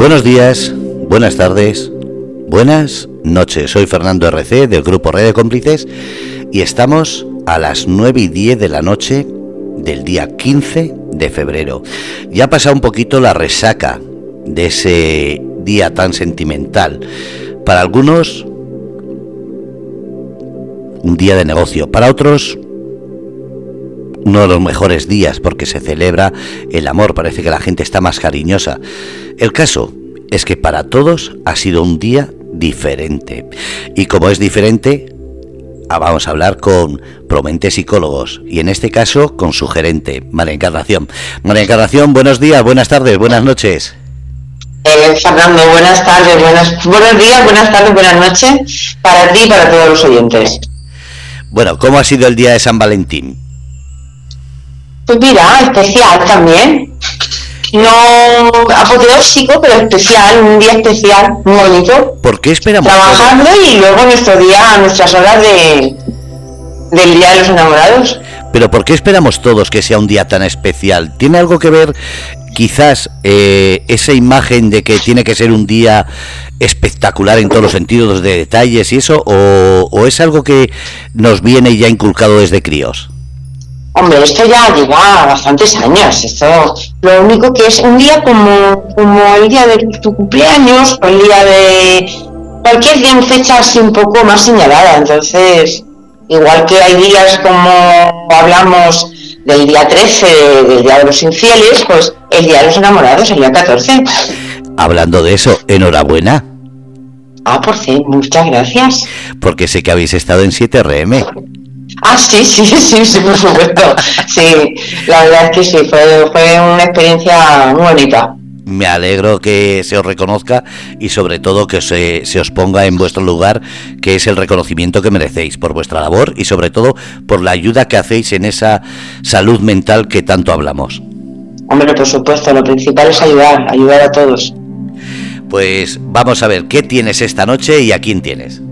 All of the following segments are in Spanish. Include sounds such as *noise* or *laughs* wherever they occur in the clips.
Buenos días, buenas tardes, buenas noches. Soy Fernando RC del grupo Red de Cómplices y estamos a las 9 y 10 de la noche del día 15 de febrero. Ya ha pasado un poquito la resaca de ese día tan sentimental. Para algunos, un día de negocio. Para otros, uno de los mejores días porque se celebra el amor. Parece que la gente está más cariñosa. El caso es que para todos ha sido un día diferente. Y como es diferente, ah, vamos a hablar con Promente Psicólogos y en este caso con su gerente, María Encarnación. María Encarnación, buenos días, buenas tardes, buenas noches. Eh, Fernando, buenas tardes, buenas, buenos días, buenas tardes, buenas noches para ti y para todos los oyentes. Bueno, ¿cómo ha sido el día de San Valentín? Pues mira, especial también. No apoteósico, pero especial, un día especial, muy bonito. ¿Por qué esperamos? Trabajando y luego nuestro día, nuestras horas de, del Día de los Enamorados. Pero ¿por qué esperamos todos que sea un día tan especial? ¿Tiene algo que ver quizás eh, esa imagen de que tiene que ser un día espectacular en todos los sentidos de detalles y eso? ¿O, o es algo que nos viene ya inculcado desde críos? Hombre, esto ya lleva bastantes años. Esto, lo único que es un día como, como el día de tu cumpleaños o el día de cualquier día en fecha así un poco más señalada. Entonces, igual que hay días como hablamos del día 13, del día de los infieles, pues el día de los enamorados, el día 14. Hablando de eso, enhorabuena. Ah, por fin, muchas gracias. Porque sé que habéis estado en 7RM. Ah, sí, *laughs* sí, sí, sí, por supuesto. Sí, la verdad es que sí, fue, fue una experiencia muy bonita. Me alegro que se os reconozca y sobre todo que se, se, os ponga en vuestro lugar, que es el reconocimiento que merecéis por vuestra labor y sobre todo por la ayuda que hacéis en esa salud mental que tanto hablamos. Hombre, por supuesto, lo principal es ayudar, ayudar a todos. Pues vamos a ver, ¿qué tienes esta noche y a quién tienes?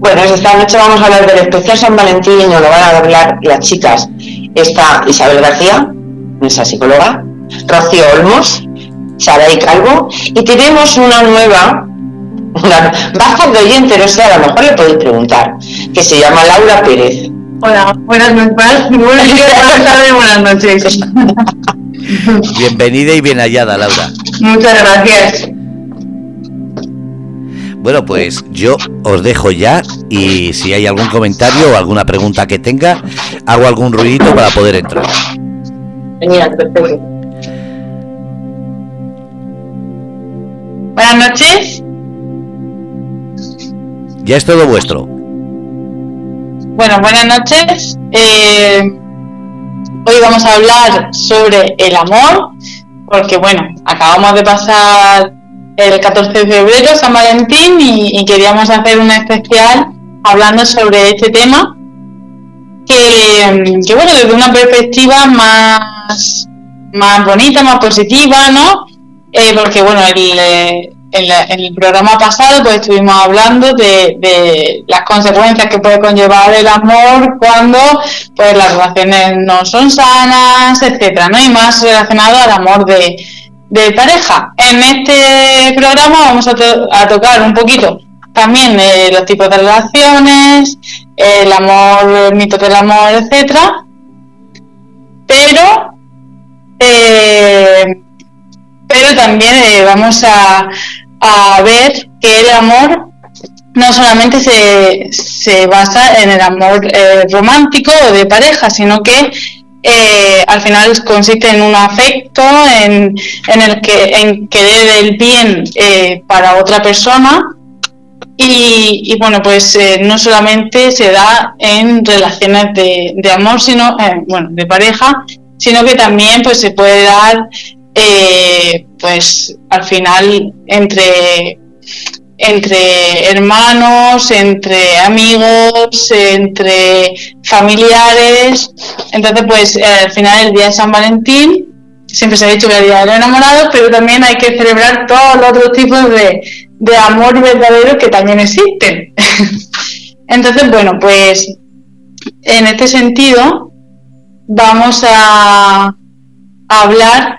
Bueno, esta noche vamos a hablar del especial San Valentín y nos lo van a hablar las chicas. Está Isabel García, nuestra psicóloga, Rocío Olmos, Saray Calvo, y tenemos una nueva, una baja de oyente, no sé, a lo mejor le podéis preguntar, que se llama Laura Pérez. Hola, buenas noches, buenas *laughs* tardes, buenas noches. *laughs* Bienvenida y bien hallada, Laura. Muchas gracias. Bueno, pues yo os dejo ya y si hay algún comentario o alguna pregunta que tenga, hago algún ruidito para poder entrar. Genial, perfecto. Buenas noches. Ya es todo vuestro. Bueno, buenas noches. Eh, hoy vamos a hablar sobre el amor, porque bueno, acabamos de pasar el 14 de febrero, San Valentín, y, queríamos hacer un especial hablando sobre este tema, que, que, bueno, desde una perspectiva más, más bonita, más positiva, ¿no? Eh, porque bueno, el, el, el, programa pasado pues estuvimos hablando de, de, las consecuencias que puede conllevar el amor cuando pues las relaciones no son sanas, etcétera, ¿no? Y más relacionado al amor de de pareja. En este programa vamos a, to a tocar un poquito también eh, los tipos de relaciones, el amor, el mito del amor, etcétera. Pero, eh, pero también eh, vamos a, a, ver que el amor no solamente se, se basa en el amor eh, romántico o de pareja, sino que eh, al final consiste en un afecto, en, el que en querer el bien eh, para otra persona y, bueno pues eh, no solamente se da en relaciones de, de amor sino bueno de pareja sino que también pues se puede dar pues al final entre entre hermanos, entre amigos, entre familiares. Entonces, pues al final el día de San Valentín siempre se ha dicho que el día de los enamorados, pero también hay que celebrar todos los otros tipos de, de amor verdadero que también existen. *laughs* Entonces, bueno, pues en este sentido vamos a, hablar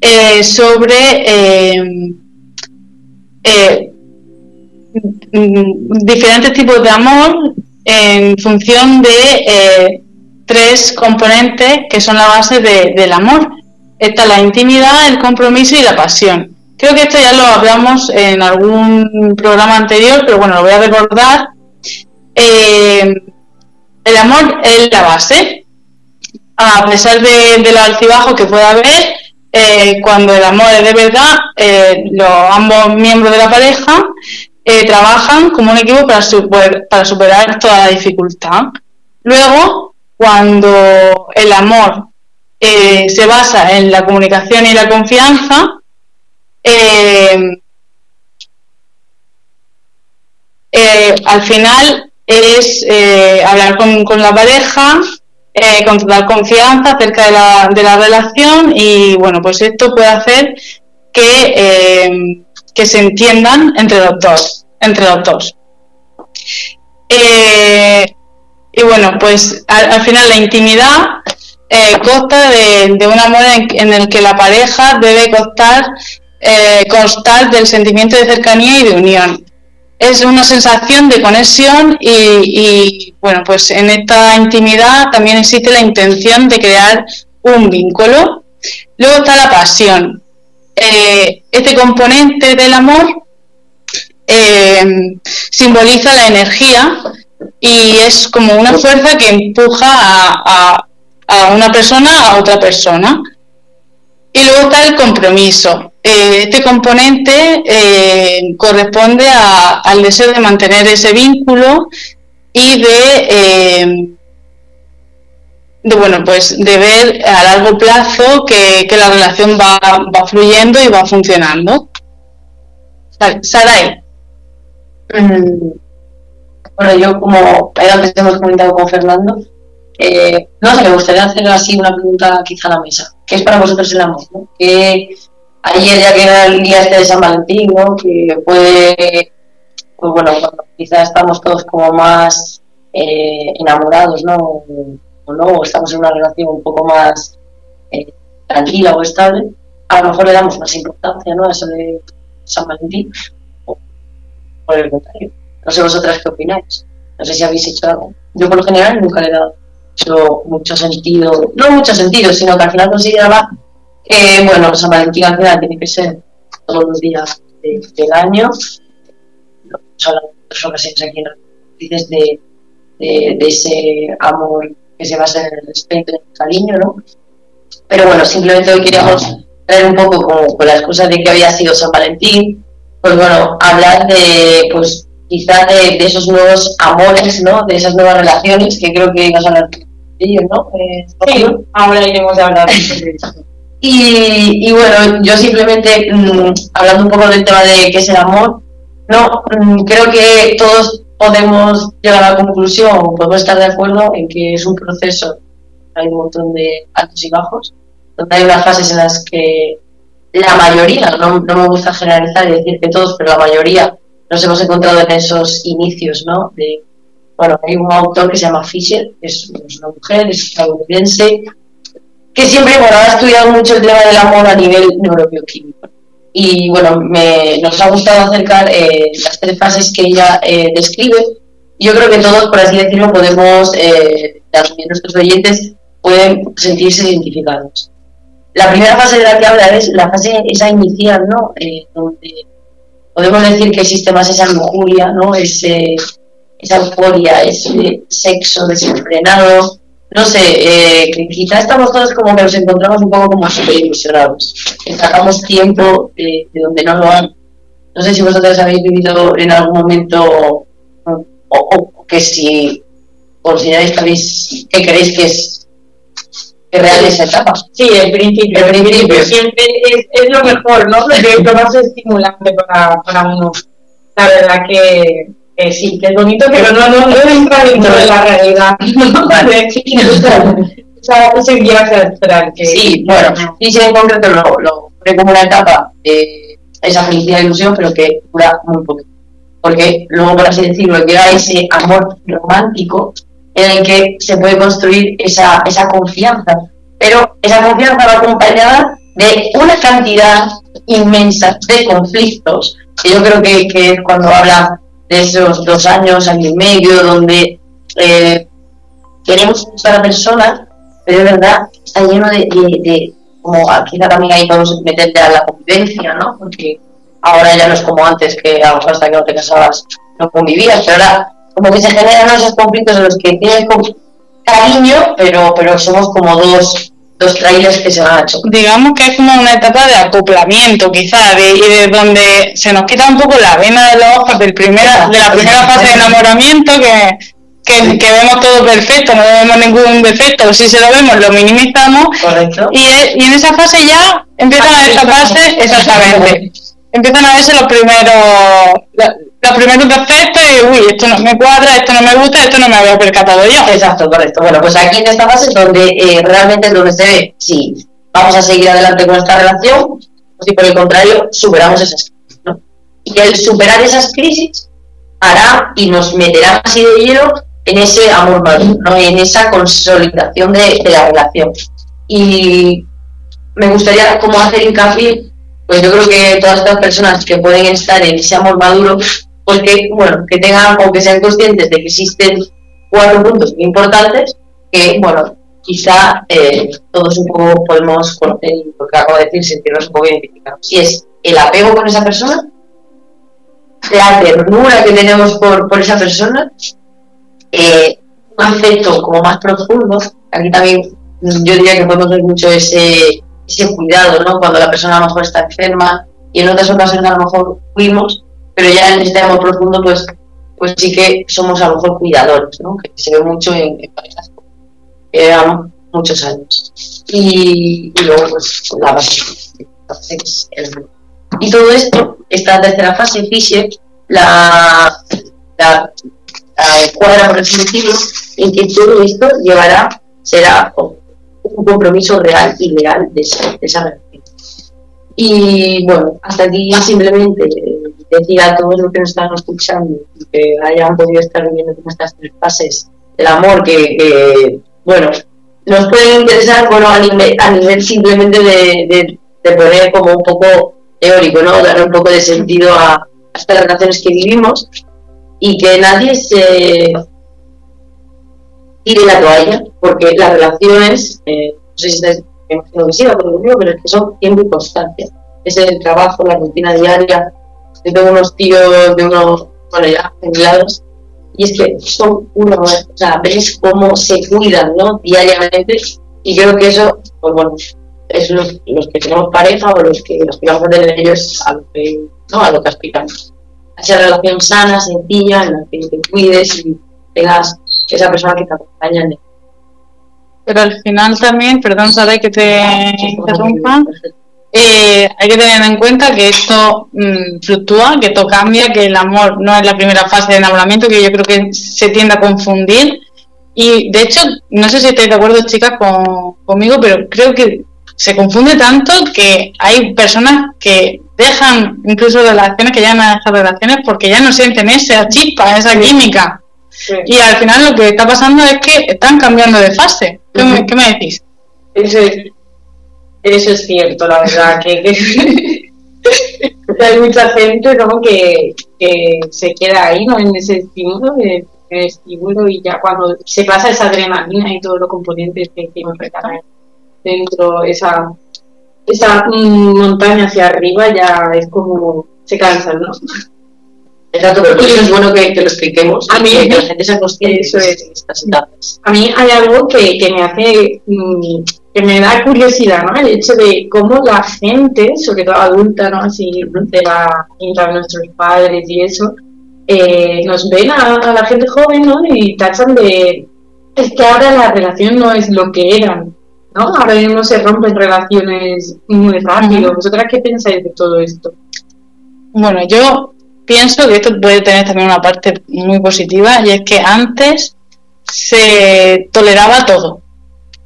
eh, sobre eh, eh, diferentes tipos de amor en función de eh, tres componentes que son la base del amor. Está la intimidad, el compromiso y la pasión. Creo que esto ya lo hablamos en algún programa anterior, pero bueno, lo voy a recordar. Eh, el amor es la base. A pesar de, de los altibajos que pueda haber, eh, cuando el amor es de verdad, los ambos miembros de la pareja trabajan como un equipo para, para superar toda la dificultad. Luego, cuando el amor se basa en la comunicación y la confianza, eh, eh, al final es eh, hablar con, la pareja, con total confianza acerca de la, de la, relación y bueno, pues esto puede hacer que, que se entiendan entre los dos, entre los dos. y bueno, pues al, final la intimidad consta de, un amor en, el que la pareja debe costar eh, constar del sentimiento de cercanía y de unión. Es una sensación de conexión y, bueno, pues en esta intimidad también existe la intención de crear un vínculo. Luego está la pasión. Eh, este componente del amor eh, simboliza la energía y es como una fuerza que empuja a, una persona a otra persona. Y luego está el compromiso. Eh, este componente eh, corresponde al deseo de mantener ese vínculo y de, bueno, pues de ver a largo plazo que, la relación va, fluyendo y va funcionando. Saray. Mm, bueno, yo como antes hemos comentado con Fernando, no sé, me gustaría hacer así una pregunta quizá a la mesa. ¿Qué es para vosotros el amor? ¿no? ayer ya que era el día este de San Valentín, ¿no? que fue, pues bueno, cuando quizás estamos todos como más eh, enamorados, ¿no? O no, estamos en una relación un poco más eh, tranquila o estable, a lo mejor le damos más importancia, ¿no? A eso de San Valentín, por el contrario. No sé vosotras qué opináis. No sé si habéis hecho algo. Yo por lo general nunca le he dado mucho sentido, no mucho sentido, sino que al final consideraba eh, bueno, San Valentín al final tiene que ser todos los días del año. De otras ocasiones aquí dices de, de, ese amor que se basa en el respeto en el cariño, ¿no? Pero bueno, simplemente hoy queríamos traer un poco con, las cosas de que había sido San Valentín, pues bueno, hablar de, pues quizás de, esos nuevos amores, ¿no? De esas nuevas relaciones que creo que ibas a hablar de ellos, ¿no? Eh, sí, ahora iremos a hablar de eso. Y, bueno, yo simplemente, mm, hablando un poco del tema de qué es el amor, no, mm, creo que todos podemos llegar a la conclusión, podemos estar de acuerdo en que es un proceso, hay un montón de altos y bajos, donde hay unas fases en las que la mayoría, no, no me gusta generalizar y decir que todos, pero la mayoría nos hemos encontrado en esos inicios, ¿no? De, bueno, hay un autor que se llama Fisher, es, es una mujer, es estadounidense, que siempre, bueno, ha estudiado mucho el tema del amor a nivel neurobioquímico. Y bueno, me, nos ha gustado acercar eh, las tres fases que ella eh, describe. Yo creo que todos, por así decirlo, podemos, eh, también nuestros oyentes, pueden sentirse identificados. La primera fase de la que habla es la fase esa inicial, ¿no? Eh, donde podemos decir que existe más esa lujuria, ¿no? Ese, esa euforia, ese sexo desenfrenado, no sé, eh, quizá estamos todos como que nos encontramos un poco como súper ilusionados, sacamos tiempo de, donde no lo han. No sé si vosotros habéis vivido en algún momento o, que si consideráis que, habéis, que que es que real esa etapa. Sí, el principio. El principio. Siempre es, es lo mejor, ¿no? Es lo más estimulante para, para uno. La verdad que sí, que es bonito, pero no, no, no entra dentro de la realidad. *laughs* vale, sí, ese viaje astral. Que, sí, bueno, sí, sí, en concreto lo, lo como una etapa de esa felicidad y ilusión, pero que dura muy poco. Porque luego, por así decirlo, llega ese amor romántico en el que se puede construir esa, esa confianza. Pero esa confianza va acompañada de una cantidad inmensa de conflictos, yo creo que, que es cuando habla de esos dos años, año y medio, donde eh, queremos a la persona, pero es verdad, está lleno de, de, como quizá también ahí podemos meterte a la convivencia, ¿no? Porque ahora ya no es como antes, que a lo mejor hasta que no te casabas no convivías, pero ahora como que se generan esos conflictos en los que tienes cariño, pero, pero somos como dos dos trailers que se han hecho. Digamos que es como una etapa de acoplamiento, quizás, y de donde se nos quita un poco la vena de los ojos del primera, de la primera fase de enamoramiento que, que, vemos todo perfecto, no vemos ningún defecto, si se lo vemos lo minimizamos Correcto. Y, y en esa fase ya empiezan a destaparse, *laughs* exactamente, empiezan a verse los primeros, los primeros defectos y, uy, esto no me cuadra, esto no me gusta, esto no me había percatado yo. Exacto, correcto. Bueno, pues aquí en esta fase es donde eh, realmente es donde se ve si vamos a seguir adelante con esta relación o si por el contrario superamos esas crisis. Y el superar esas crisis hará y nos meterá así de hielo en ese amor maduro, ¿no? en esa consolidación de, de la relación. Y me gustaría como hacer hincapié, pues yo creo que todas estas personas que pueden estar en ese amor maduro pues que, bueno, que tengan o que sean conscientes de que existen cuatro puntos muy importantes que, bueno, quizá eh, todos un poco podemos conocer y lo que acabo de decir, sentirnos un poco identificados. Si es el apego con esa persona, la ternura que tenemos por, por esa persona, eh, un afecto como más profundo, aquí también yo diría que podemos ver mucho ese, ese cuidado, ¿no? Cuando la persona a lo mejor está enferma y en otras ocasiones a lo mejor fuimos pero ya en este amor profundo, pues, pues sí que somos a lo mejor cuidadores, ¿no? que se ve mucho en, parejas que llevamos muchos años. Y, luego, pues, la base. y todo esto, esta tercera fase, Fisher, la, la, cuadra, por así decirlo, en que todo esto llevará, será un compromiso real y legal de esa, de esa relación. Y bueno, hasta aquí simplemente decir a todos los que nos están escuchando que hayan podido estar viviendo con estas tres fases del amor que, bueno, nos pueden interesar, bueno, a nivel, a nivel simplemente de, de, poner como un poco teórico, ¿no? Dar un poco de sentido a, estas relaciones que vivimos y que nadie se tire la toalla, porque las relaciones, eh, no sé si estáis, me imagino que sí, pero es que son tiempo y constancia. Es el trabajo, la rutina diaria, tengo unos tíos de unos, bueno, ya jubilados, y es que son uno, o sea, ves cómo se cuidan, ¿no? Diariamente, y creo que eso, pues bueno, es los, los que tenemos pareja o los que, los que vamos a tener ellos a lo que, ¿no? A lo que aspiramos. A esa relación sana, sencilla, en la que te cuides y tengas esa persona que te acompaña en Pero al final también, perdón, Sara, que te interrumpa, eh, hay que tener en cuenta que esto mm, fluctúa, que esto cambia, que el amor no es la primera fase de enamoramiento, que yo creo que se tiende a confundir. Y de hecho, no sé si estáis de acuerdo, chicas, conmigo, pero creo que se confunde tanto que hay personas que dejan incluso relaciones, que ya no dejan relaciones porque ya no sienten esa chispa, esa química. Y al final lo que está pasando es que están cambiando de fase. ¿Qué, me, ¿qué me decís? Eso es cierto, la verdad, que, *laughs* hay mucha gente ¿no? que, que se queda ahí ¿no? en ese estímulo, en el estímulo y ya cuando se pasa esa adrenalina y todos los componentes que, recargan dentro, esa, esa mm, montaña hacia arriba ya es como se cansan, ¿no? *laughs* Exacto, pero es bueno que, que lo expliquemos. A mí, que la gente se consciente eso es, estas etapas. A mí hay algo que, que me hace mm, que me da curiosidad, ¿no? El hecho de cómo la gente, sobre todo adulta, ¿no? Así de la de nuestros padres y eso, eh, nos ven a, la gente joven, ¿no? Y tachan de es que ahora la relación no es lo que eran, ¿no? Ahora mismo se rompen relaciones muy rápido. ¿Vosotras qué pensáis de todo esto? Bueno, yo pienso que esto puede tener también una parte muy positiva y es que antes se toleraba todo,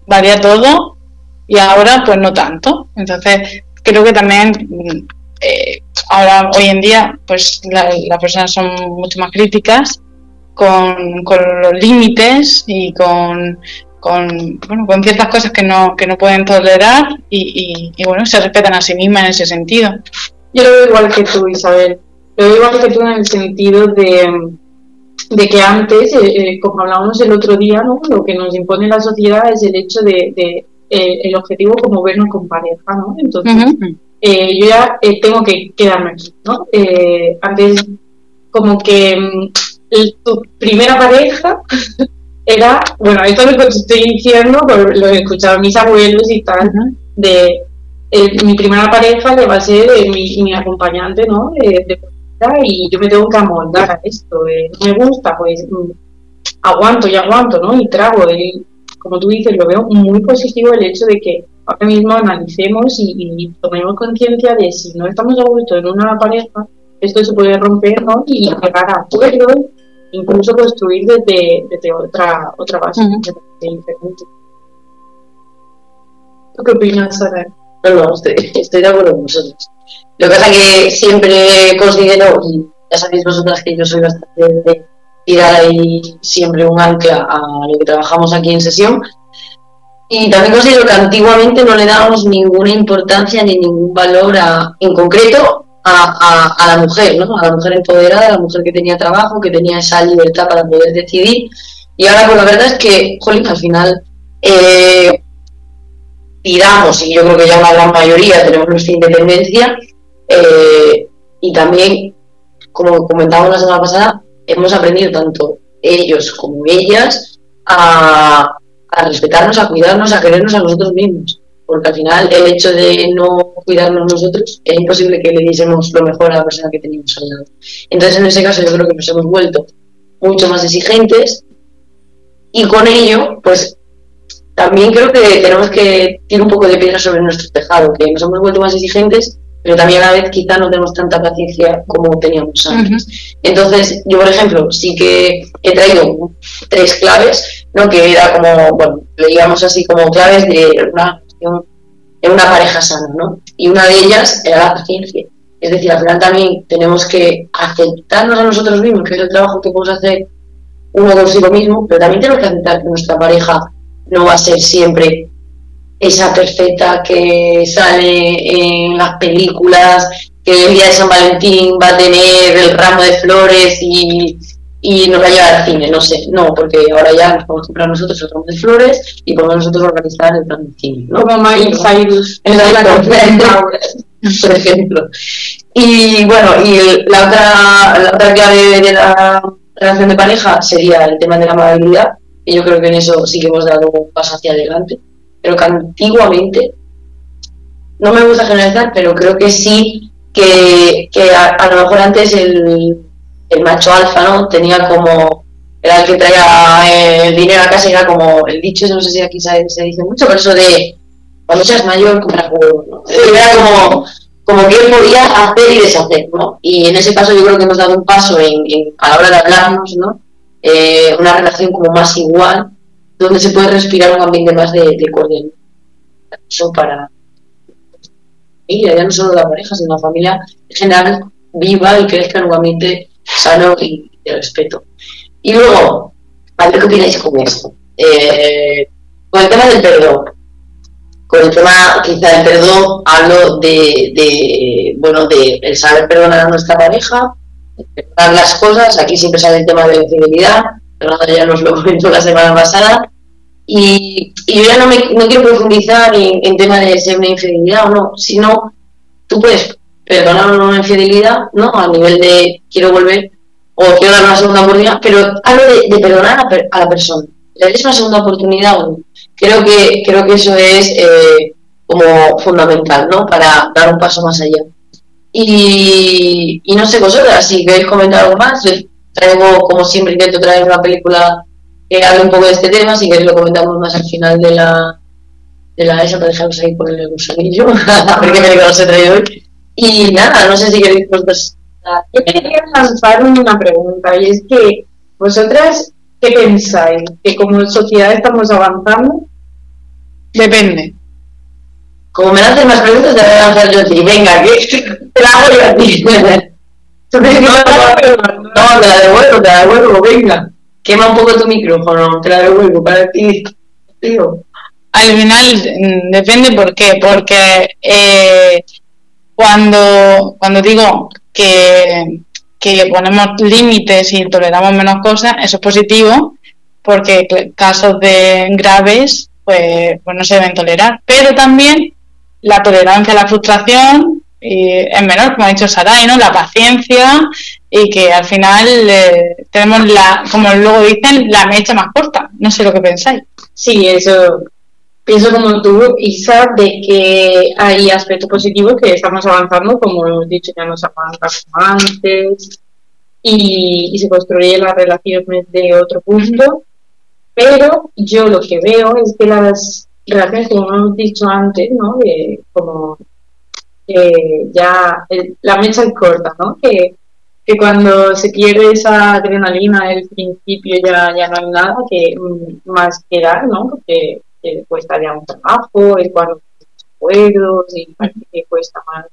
valía todo y ahora pues no tanto. Entonces creo que también eh, ahora hoy en día pues las personas son mucho más críticas con, con los límites y con con, bueno, con ciertas cosas que no, que no pueden tolerar y, bueno, se respetan a sí mismas en ese sentido. Yo lo veo igual que tú, Isabel. Lo veo igual que tú en el sentido de, de que antes, eh, eh, como hablábamos el otro día, ¿no? lo que nos impone la sociedad es el hecho de eh, el objetivo como vernos con pareja, ¿no? Entonces, yo ya tengo que quedarme aquí, ¿no? antes, como que mm, tu primera pareja *laughs* era, bueno, esto lo que estoy diciendo, lo he escuchado a mis abuelos y tal, de mi primera pareja le va a ser mi, mi acompañante, ¿no? de y yo me tengo que amoldar a esto. Eh, no me gusta, pues mm, aguanto y aguanto, ¿no? Y trago. Y, como tú dices, lo veo muy positivo el hecho de que ahora mismo analicemos y, tomemos conciencia de si no estamos a gusto en una pareja, esto se puede romper, ¿no? Y llegar a acuerdos, incluso construir desde, desde otra, otra base diferente. ¿Tú qué opinas, Sara? No, no, estoy, estoy de acuerdo con vosotros. Lo que pasa que siempre considero, y ya sabéis vosotras que yo soy bastante de tirar ahí siempre un ancla a lo que trabajamos aquí en sesión, y también considero que antiguamente no le dábamos ninguna importancia ni ningún valor en concreto a, a, la mujer, ¿no? a la mujer empoderada, a la mujer que tenía trabajo, que tenía esa libertad para poder decidir. Y ahora, pues la verdad es que, jolín, al final eh, tiramos, y yo creo que ya la gran mayoría tenemos nuestra independencia, eh, y también, como comentábamos la semana pasada, hemos aprendido tanto ellos como ellas a, respetarnos, a cuidarnos, a querernos a nosotros mismos. Porque al final el hecho de no cuidarnos nosotros es imposible que le diésemos lo mejor a la persona que teníamos al lado. Entonces en ese caso yo creo que nos hemos vuelto mucho más exigentes y con ello pues también creo que tenemos que tirar un poco de piedra sobre nuestro tejado, que nos hemos vuelto más exigentes pero también a la vez quizá no tenemos tanta paciencia como teníamos antes. Entonces, yo por ejemplo, sí que he traído tres claves, ¿no? que era como, bueno, le digamos así como claves de una, de una pareja sana, ¿no? Y una de ellas era la paciencia. Es decir, al final también tenemos que aceptarnos a nosotros mismos, que es el trabajo que podemos hacer uno consigo mismo, pero también tenemos que aceptar que nuestra pareja no va a ser siempre esa perfecta que sale en las películas, que el día de San Valentín va a tener el ramo de flores y, y nos va a llevar al cine, no sé, no, porque ahora ya nos podemos comprar nosotros el ramo de flores y podemos nosotros organizar el plan de cine. ¿no? Como Miley Cyrus en la *laughs* por ejemplo. Y bueno, y la otra, la otra clave de la relación de pareja sería el tema de la amabilidad, y yo creo que en eso sí que hemos dado un paso hacia adelante pero que antiguamente, no me gusta generalizar, pero creo que sí que, a, lo mejor antes el, macho alfa, ¿no? Tenía como, era el que traía el dinero a casa y era como, el dicho, no sé si aquí se, dice mucho, pero eso de, cuando seas mayor, compra juego, Era como, como que él podía hacer y deshacer, ¿no? Y en ese caso yo creo que hemos dado un paso en, a la hora de hablarnos, ¿no? Eh, una relación como más igual, donde se puede respirar un ambiente más de, de cordialidad. Eso para y ya no solo la pareja, sino la familia en general viva y crezca en un sano y de respeto. Y luego, a ver qué opináis con esto. Eh, con el tema del perdón. Con el tema quizá del perdón hablo de, bueno, de el saber perdonar a nuestra pareja, perdonar las cosas, aquí siempre sale el tema de la infidelidad, ya nos lo comentó la semana pasada, y, yo ya no, me, no quiero profundizar en, en tema de ser una infidelidad o no, sino tú puedes perdonar una infidelidad, ¿no? A nivel de quiero volver o quiero dar una segunda oportunidad, pero hablo de, perdonar a, la persona. ¿Le des una segunda oportunidad o no? Creo que, creo que eso es eh, como fundamental, ¿no? Para dar un paso más allá. Y, y no sé vosotras, si queréis comentar algo más, traigo, como siempre, intento traer una película que hable un poco de este tema, si queréis lo comentamos más al final de la de la esa para dejaros ahí por el gusanillo, a ver qué película os he traído hoy. Y nada, no sé si queréis vosotros. Yo quería lanzar una pregunta, y es que vosotras, ¿qué pensáis? ¿Que como sociedad estamos avanzando? Depende. Como me hacen más preguntas, te voy a lanzar yo a ti. Venga, que *laughs* te la hago yo a ti. no, te la devuelvo, te la devuelvo, venga. Quema un poco tu micrófono, te la devuelvo para ti. tío. Al final mm, depende por qué, porque eh, cuando, cuando digo que, que ponemos límites y toleramos menos cosas, eso es positivo, porque cl- casos de graves pues, pues no se deben tolerar. Pero también la tolerancia la frustración eh, es menor, como ha dicho Sarai, ¿no? La paciencia y que al final eh, tenemos la, como luego dicen, la mecha más corta. No sé lo que pensáis. Sí, eso. Pienso como tú, Isa, de que hay aspectos positivos que estamos avanzando, como hemos dicho, ya nos avanzamos antes, y, y se construye las relaciones de otro punto. Pero yo lo que veo es que las relaciones, como hemos dicho antes, ¿no? De, como que ya el- la mecha es corta, ¿no? Que, que cuando se pierde esa adrenalina del principio ya, ya no hay nada que mm, más que dar, ¿no? Porque que cuesta ya un trabajo, el cuando los acuerdos y que cuesta más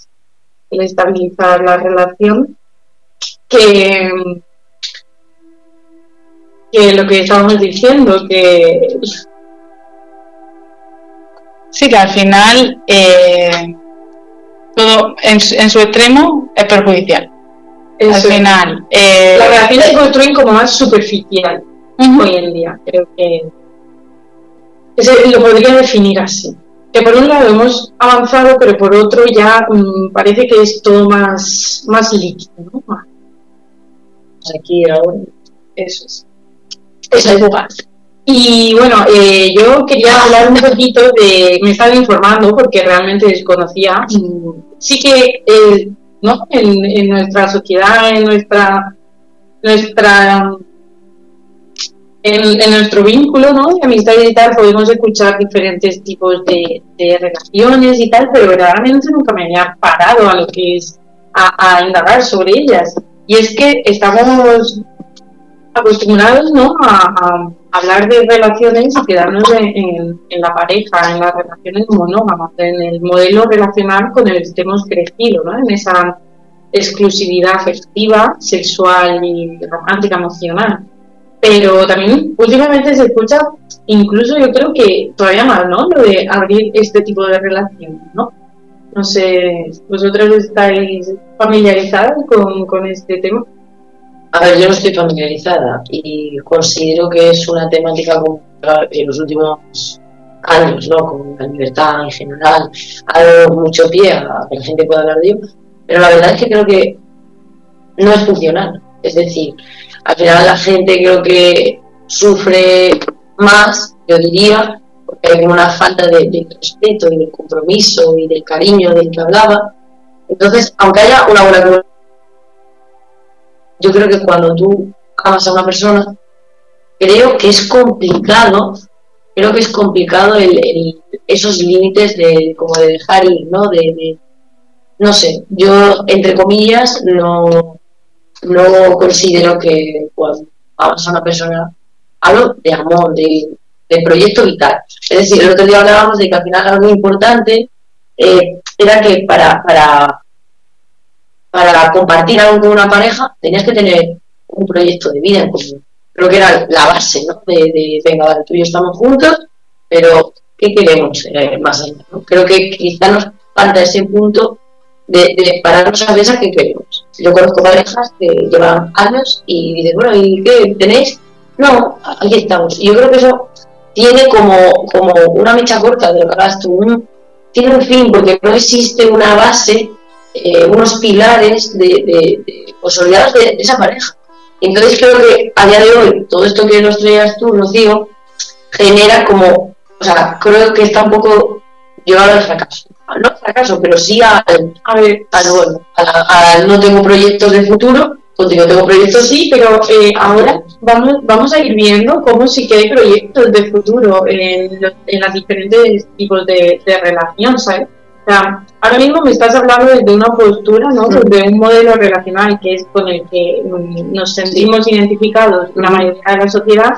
el estabilizar la relación que, que lo que estábamos diciendo, que Sí, que al final eh, todo en, su- en su extremo es perjudicial. Al eso, final, eh, las relaciones se construyen como más superficial ujú, hoy en día. Creo que ese lo podría definir así. Que por un lado hemos avanzado, pero por otro ya mm, parece que es todo más, más líquido, ¿no? Aquí ahora. Eso es. Eso es. Y bueno, eh, yo quería hablar un poquito de, me estaba informando porque realmente desconocía. Sí que ¿no? en, nuestra sociedad, en nuestra, nuestra en, nuestro vínculo ¿no? de amistades y tal, podemos escuchar diferentes tipos de, relaciones y tal, pero verdaderamente nunca me había parado a lo que es a, a indagar sobre ellas. Y es que estamos acostumbrados ¿no? Hablar de relaciones y quedarnos en, la pareja, en las relaciones monógamas, en el modelo relacional con el que hemos crecido, ¿no? en esa exclusividad afectiva, sexual y romántica, emocional. Pero también últimamente se escucha, incluso yo creo que todavía más, ¿no? Lo de abrir este tipo de relaciones, ¿no? No sé, ¿vosotros estáis familiarizados con este tema? A ver, yo no estoy familiarizada y considero que es una temática complicada en los últimos años, ¿no? Con la libertad en general, ha dado mucho pie a que la gente pueda hablar de ello, pero la verdad es que creo que no es funcional. Es decir, al final la gente creo que sufre más, yo diría, porque hay una falta de, de respeto y de compromiso y del cariño del que hablaba. Entonces, aunque haya una buena yo creo que cuando tú amas a una persona, creo que es complicado, creo que es complicado el, esos límites de como de dejar ir, ¿no? De, de- no sé, yo entre comillas no, no considero que cuando amas a una persona, hablo de amor, de, de proyecto vital. Es decir, el otro día hablábamos de que al final algo importante eh, era que para, para para compartir algo con una pareja tenías que tener un proyecto de vida en común. Creo que era la base, ¿no? De, venga, tú y yo estamos juntos, pero ¿qué queremos eh, más allá? Creo que quizá nos falta ese punto de, de pararnos a pensar qué queremos. Yo conozco parejas que llevan años y dicen, bueno, ¿y qué tenéis? No, aquí estamos. Y yo creo que eso tiene como, como una mecha corta de lo que hablas tú, tiene un fin, porque no existe una base eh, unos pilares de, de, de consolidados de, esa pareja. Entonces creo que a día de hoy, todo esto que nos traías tú, Rocío, genera como, o sea, creo que está un poco llevado al fracaso. No al fracaso, pero sí al, A ver, al bueno, al, al no tengo proyectos de futuro, contigo tengo proyectos sí, pero eh, ahora vamos, vamos a ir viendo cómo sí que hay proyectos de futuro en, los- en las diferentes tipos de, de relación, ¿sabes? O sea, ahora mismo me estás hablando desde una postura, ¿no? De un modelo relacional que es con el que nos sentimos identificados la mayoría de la sociedad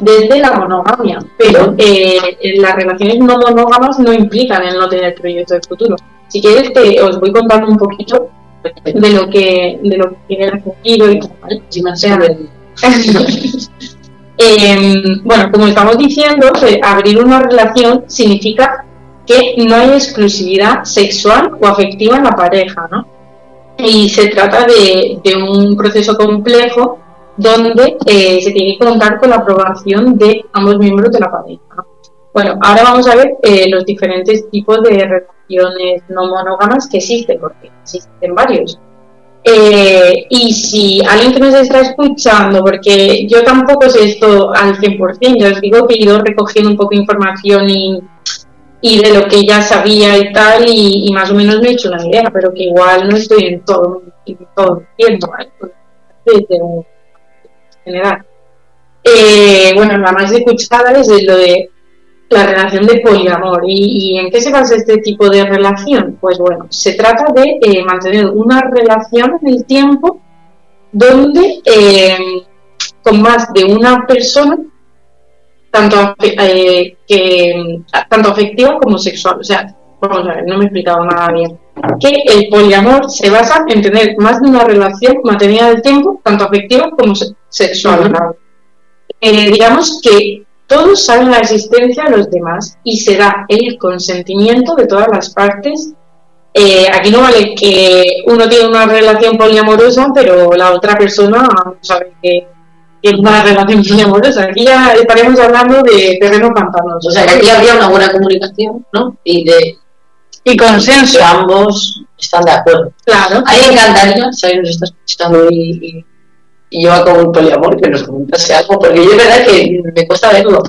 desde la monogamia. Pero eh, las relaciones no monógamas no implican el no tener proyectos de futuro. Si quieres, te, os voy contando un poquito de lo que de lo que tiene el sentido y O sea, *laughs* Em, bueno, como estamos diciendo, abrir una relación significa que no hay exclusividad sexual o afectiva en la pareja, ¿no? Y se trata de, un proceso complejo donde eh, se tiene que contar con la aprobación de ambos miembros de la pareja. Bueno, ahora vamos a ver eh, los diferentes tipos de relaciones no monógamas que existen, porque existen varios. Eh, y si alguien que nos está escuchando, porque yo tampoco sé esto al 100%, yo os digo que he ido recogiendo un poco de información y, y de lo que ya sabía y tal, y, más o menos me he hecho una idea, pero que igual no estoy en todo, en todo tiempo, desde un general. Eh, bueno, la más escuchada es lo de la relación de poliamor. ¿Y, en qué se basa este tipo de relación? Pues bueno, se trata de eh, mantener una relación en el tiempo donde eh, con más de una persona, tanto, eh, que, tanto afectiva como sexual. O sea, vamos a ver, no me he explicado nada bien. Que el poliamor se basa en tener más de una relación mantenida en el tiempo, tanto afectiva como sexual. digamos que todos saben la existencia de los demás y se da el consentimiento de todas las partes. Eh, aquí no vale que uno tiene una relación poliamorosa, pero la otra persona sabe que tiene una relación *laughs* poliamorosa. Aquí ya estaríamos hablando de terreno pantanoso. O sea, que aquí habría una buena comunicación, ¿no? Y de y consenso. Ambos están de acuerdo. Claro. A mí me encantaría, si nos está escuchando y y yo hago un poliamor que nos comentase algo, porque yo es verdad que me cuesta verlo.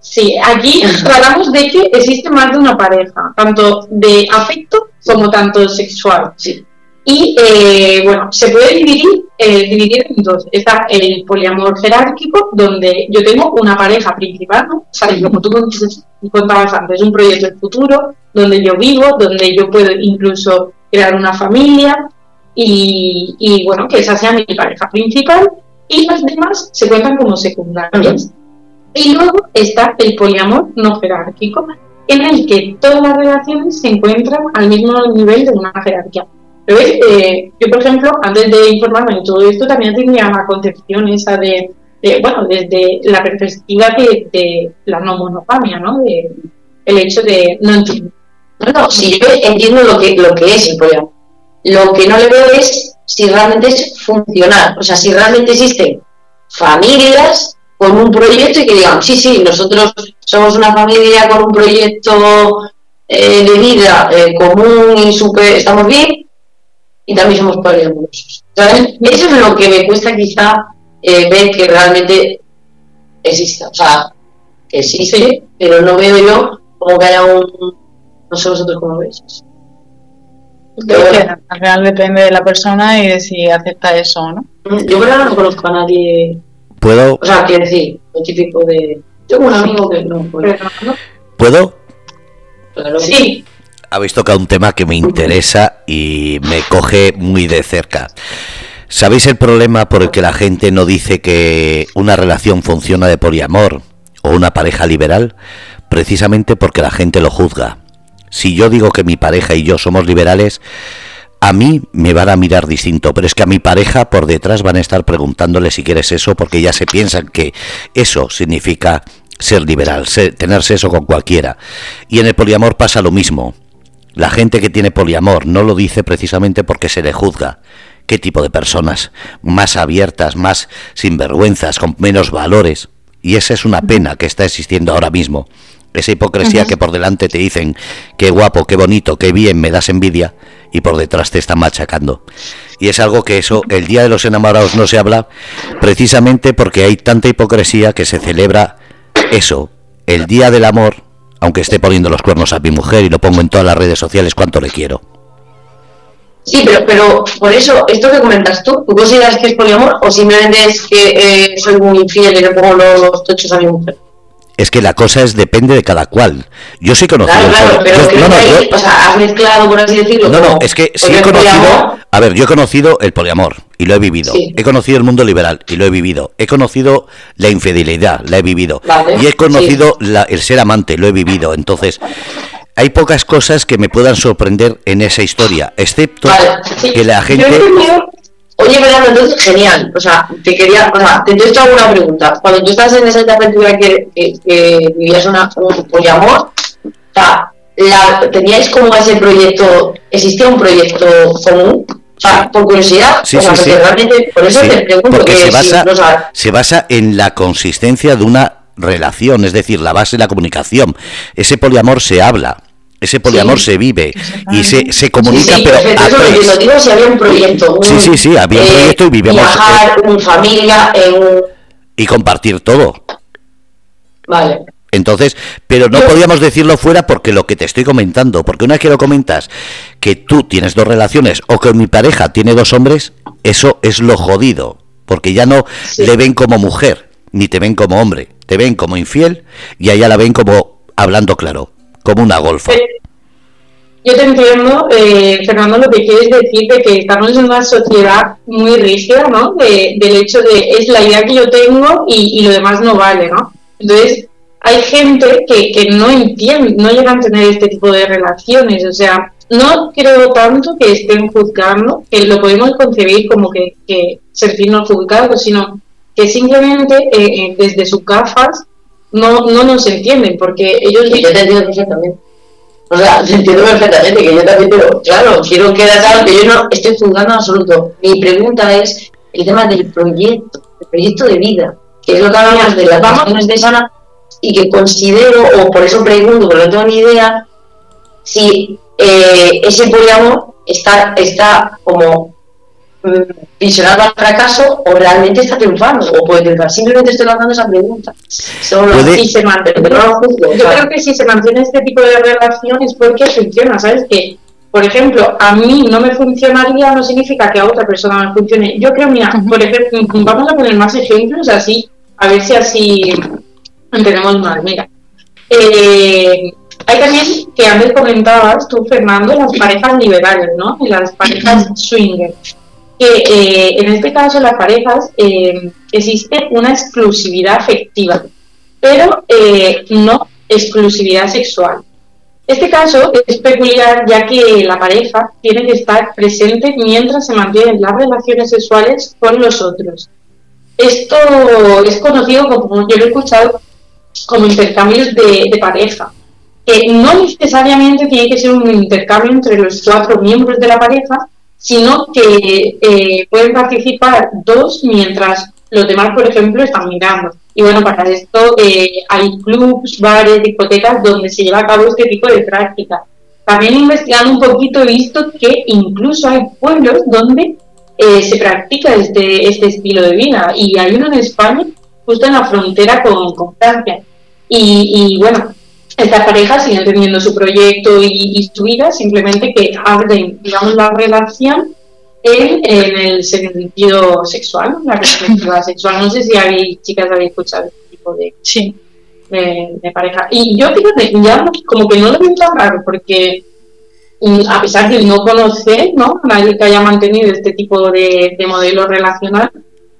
Sí, aquí hablamos de que existe más de una pareja, tanto de afecto como tanto sexual. Sí. Y eh, bueno, se puede dividir, eh, dividir en dos. Está el poliamor jerárquico, donde yo tengo una pareja principal, ¿no? O como tú contabas antes, un proyecto de futuro, donde yo vivo, donde yo puedo incluso crear una familia, y, bueno, que esa sea mi pareja principal y las demás se cuentan como secundarias. Y luego está el poliamor no jerárquico, en el que todas las relaciones se encuentran al mismo nivel de una jerarquía. Pero eh, yo, por ejemplo, antes de informarme de todo esto, también tenía la concepción esa de, bueno, desde la perspectiva de, la no monogamia, ¿no? De, el hecho de no entiendo. No, no, si yo entiendo lo que, lo que es el poliamor lo que no le veo es si realmente es funcional, o sea, si realmente existen familias con un proyecto y que digan, sí, sí, nosotros somos una familia con un proyecto eh, de vida eh, común y super, estamos bien, y también somos poliamorosos. Eso es lo que me cuesta quizá eh, ver que realmente exista. O sea, que existe, pero no veo yo como que haya un... No sé vosotros cómo veis. Al final depende de la persona y de si acepta eso o no. Yo creo que no conozco a nadie. ¿Puedo? O sea, quiero decir, lo típico de. Tengo un amigo que no. Pues, ¿Puedo? sí. Habéis tocado un tema que me interesa y me coge muy de cerca. ¿Sabéis el problema por el que la gente no dice que una relación funciona de poliamor o una pareja liberal? Precisamente porque la gente lo juzga. Si yo digo que mi pareja y yo somos liberales, a mí me van a mirar distinto, pero es que a mi pareja por detrás van a estar preguntándole si quieres eso, porque ya se piensan que eso significa ser liberal, tener sexo con cualquiera. Y en el poliamor pasa lo mismo. La gente que tiene poliamor no lo dice precisamente porque se le juzga. ¿Qué tipo de personas? Más abiertas, más sinvergüenzas, con menos valores. Y esa es una pena que está existiendo ahora mismo esa hipocresía que por delante te dicen qué guapo, qué bonito, qué bien, me das envidia y por detrás te están machacando. Y es algo que eso, el Día de los Enamorados no se habla precisamente porque hay tanta hipocresía que se celebra eso, el Día del Amor, aunque esté poniendo los cuernos a mi mujer y lo pongo en todas las redes sociales cuánto le quiero. Sí, pero, pero por eso, esto que comentas tú, ¿tú consideras que es poliamor o simplemente es que eh, soy muy infiel y le pongo los tochos a mi mujer? Es que la cosa es depende de cada cual. Yo sí he conocido. Claro, pero no, no, o sea, has mezclado, por así decirlo. No, no, es que sí he conocido. A ver, yo he conocido el poliamor y lo he vivido. He conocido el mundo liberal y lo he vivido. He conocido la infidelidad, la he vivido. y he conocido el ser amante, lo he vivido. Entonces, hay pocas cosas que me puedan sorprender en esa historia, excepto que la gente. Oye, Fernando, entonces genial. O sea, te quería, o sea, te, te hago una pregunta. Cuando tú estás en esa aventura que, que, que vivías una, un poliamor, o sea, la, ¿teníais como ese proyecto, existía un proyecto común? O sea, por curiosidad, Sí, o sea, sí, porque sí. realmente, por eso te pregunto porque que se basa, se basa en la consistencia de una relación, es decir, la base de la comunicación. Ese poliamor se habla, ese poliamor Sí. se vive y se, se comunica, sí, pero a eso tres. Digo si había un proyecto. Un, Sí, sí, sí, había un eh, proyecto y vivíamos, Viajar, en familia, en un... y compartir todo. Vale. Entonces, pero no podíamos decirlo fuera porque lo que te estoy comentando, porque una vez que lo comentas que tú tienes dos relaciones o que mi pareja tiene dos hombres, eso es lo jodido, porque ya no Sí. le ven como mujer, ni te ven como hombre, te ven como infiel y a ella la ven como hablando claro, como una golfa. Yo te entiendo, eh, Fernando, lo que quieres decir de que estamos en una sociedad muy rígida, ¿no? De- del hecho de es la idea que yo tengo y, y lo demás no vale, ¿no? Entonces, hay gente que, que no entiende, no llegan a tener este tipo de relaciones, o sea, no creo tanto que estén juzgando, que lo podemos concebir como que, que sentirnos juzgados, sino que simplemente eh, eh, desde sus gafas no, no nos entienden, porque ellos Y yo te entiendo perfectamente. O sea, te entiendo perfectamente, que yo también, pero claro, quiero quedar claro que yo no estoy juzgando en absoluto. Mi pregunta es el tema del proyecto, el proyecto de vida, que es lo que hablamos de las relaciones de sana y que considero, o por eso pregunto, porque no tengo ni idea, si eh, ese poliamor está, está como mm, visionado al fracaso o realmente está triunfando, o puede triunfar. Simplemente estoy lanzando esa pregunta. Solo Puede- si se mantiene. pero no lo juzgo. Yo creo que si se mantiene este tipo de relación es porque funciona, ¿sabes? Que, por ejemplo, a mí no me funcionaría, no significa que a otra persona no funcione. Yo creo, mira, por ejemplo, vamos a poner más ejemplos así, a ver si así entendemos más. Mira, eh, hay también, que antes comentabas tú, Fernando, las parejas liberales, ¿no? Y las parejas swinger. Que eh, en este caso, las parejas, eh, existe una exclusividad afectiva pero eh, no exclusividad sexual. Este caso es peculiar ya que la pareja tiene que estar presente mientras se mantienen las relaciones sexuales con los otros. Esto es conocido como, yo lo he escuchado, como intercambios de, de pareja, que no necesariamente tiene que ser un intercambio entre los cuatro miembros de la pareja, sino que eh, pueden participar dos mientras los demás, por ejemplo, están mirando. Y bueno, para esto eh, hay clubs, bares, discotecas donde se lleva a cabo este tipo de práctica. También investigando un poquito he visto que incluso hay pueblos donde eh, se practica este, este estilo de vida. Y hay uno en España, justo en la frontera con, con Francia. Y, y bueno, estas parejas siguen teniendo su proyecto y, y su vida, simplemente que abren, digamos, la relación en, en el sentido sexual, la perspectiva *laughs* sexual. No sé si habéis, chicas, habéis escuchado este tipo de, Sí. de, de pareja. Y yo, fíjate, ya como que no lo veo tan raro, porque mm, a pesar de no conocer, ¿no? A nadie que haya mantenido este tipo de, de modelo relacional,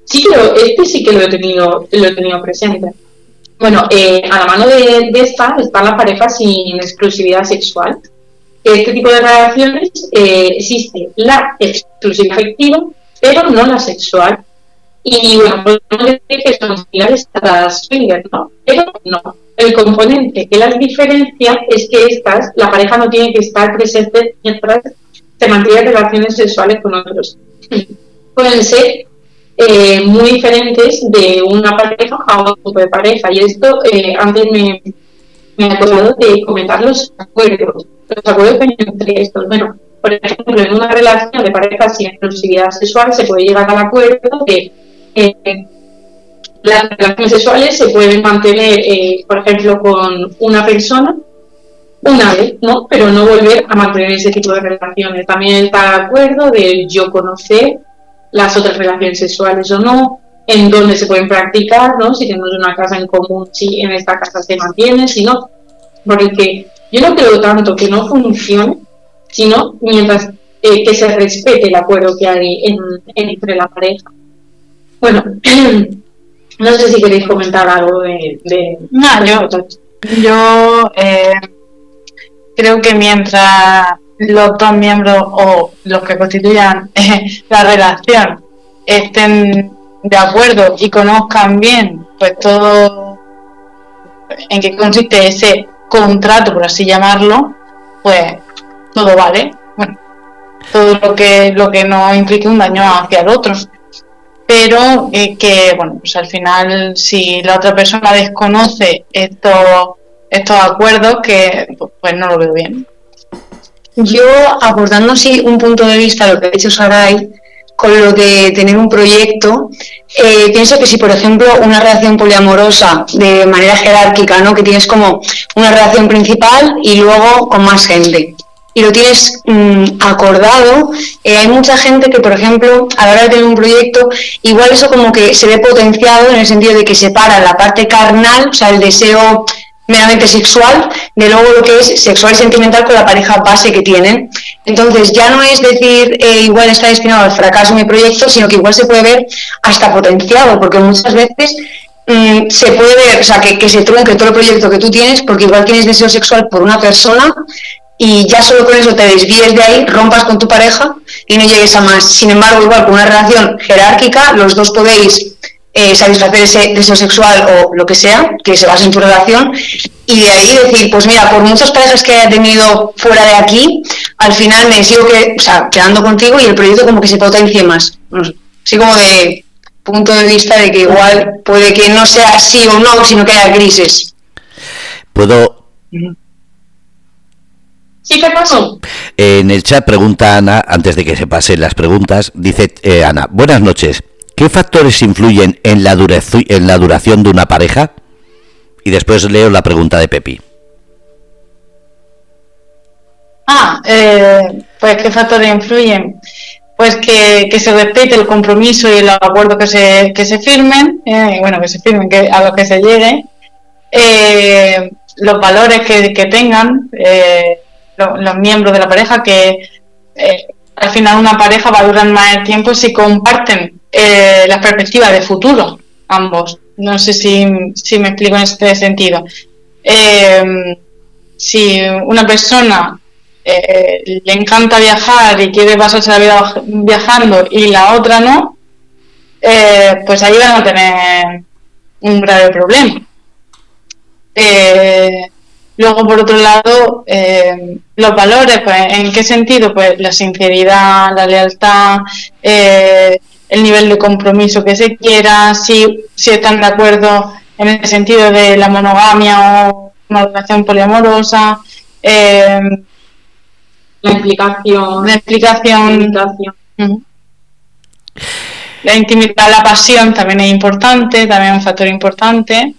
sí que lo- este sí que lo he tenido, lo he tenido presente. Bueno, eh, a la mano de, de esta está la pareja sin exclusividad sexual. Este tipo de relaciones eh, existe la exclusividad afectiva, pero no la sexual. Y bueno, podemos decir que son similares a las swingers, ¿no? Pero no. El componente que las diferencia es que estas, la pareja no tiene que estar presente mientras se mantienen relaciones sexuales con otros. *clears throat* Pueden ser eh, muy diferentes de una pareja a otro tipo de pareja. Y esto eh, antes me, me he acordado de comentar los acuerdos. Los acuerdos que hay entre estos. Bueno, por ejemplo, en una relación de pareja sin exclusividad sexual se puede llegar al acuerdo de eh, las relaciones sexuales se pueden mantener, eh, por ejemplo, con una persona una vez, ¿no? Pero no volver a mantener ese tipo de relaciones. También está el acuerdo de yo conocer las otras relaciones sexuales o no, en dónde se pueden practicar, ¿no? Si tenemos una casa en común, si en esta casa se mantiene, si no. Porque yo no creo tanto que no funcione, sino mientras eh, que se respete el acuerdo que hay en, entre la pareja. Bueno, *clears throat* no sé si queréis comentar algo de... de No, yo, yo eh, creo que mientras los dos miembros o los que constituyan eh, la relación estén de acuerdo y conozcan bien pues todo en qué consiste ese contrato, por así llamarlo, pues todo vale. Bueno, todo lo que, lo que no implique un daño hacia el otro. Pero eh, que, bueno, pues al final, si la otra persona desconoce estos, estos acuerdos, que pues no lo veo bien. Yo, abordando así un punto de vista, lo que ha dicho Saray, con lo de tener un proyecto, eh, pienso que si, por ejemplo, una relación poliamorosa de manera jerárquica, ¿no? que tienes como una relación principal y luego con más gente, y lo tienes mm, acordado, eh, hay mucha gente que, por ejemplo, a la hora de tener un proyecto, igual eso como que se ve potenciado en el sentido de que separa la parte carnal, o sea, el deseo meramente sexual, de luego lo que es sexual y sentimental con la pareja base que tienen. Entonces ya no es decir eh, igual está destinado al fracaso mi proyecto, sino que igual se puede ver hasta potenciado, porque muchas veces mm, se puede ver, o sea, que, que se trunque todo el proyecto que tú tienes, porque igual tienes deseo sexual por una persona y ya solo con eso te desvíes de ahí, rompas con tu pareja y no llegues a más. Sin embargo, igual con una relación jerárquica, los dos podéis eh, satisfacer ese deseo sexual o lo que sea, que se base en tu relación, y de ahí decir, pues mira, por muchas parejas que haya tenido fuera de aquí, al final me sigo que, o sea, quedando contigo y el proyecto como que se potencie más. así como de punto de vista de que igual puede que no sea sí o no, sino que haya grises. Puedo Sí, ¿qué pasó? En el chat pregunta Ana, antes de que se pasen las preguntas, dice eh, Ana, buenas noches. ¿Qué factores influyen en la, en la duración de una pareja? Y después leo la pregunta de Pepi. Ah, eh, pues ¿qué factores influyen? Pues que, se respete el compromiso y el acuerdo que se, que se firmen, eh, bueno, que se firmen, que, a los que se llegue, eh, los valores que, tengan los miembros de la pareja, que al final una pareja va a durar más tiempo si comparten eh, las perspectivas de futuro, ambos. No sé si, me explico en este sentido. Eh, si una persona eh, le encanta viajar y quiere pasarse la vida viajando y la otra no, pues ahí van a tener un grave problema. luego, por otro lado, los valores, pues, ¿en qué sentido? Pues la sinceridad, la lealtad, el nivel de compromiso que se quiera, si, si están de acuerdo en el sentido de la monogamia o una relación poliamorosa, eh, la implicación, la explicación, la intimidad, la pasión también es importante, también es un factor importante.